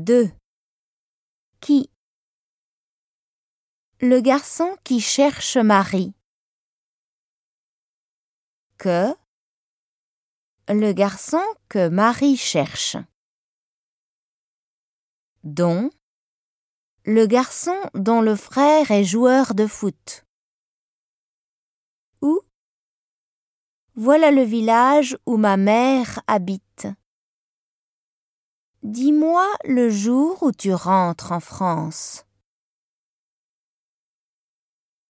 2. Qui? Le garçon qui cherche Marie. Que? Le garçon que Marie cherche. Dont? Le garçon dont le frère est joueur de foot. Où? Voilà le village où ma mère habite. Dis-moi le jour où tu rentres en France.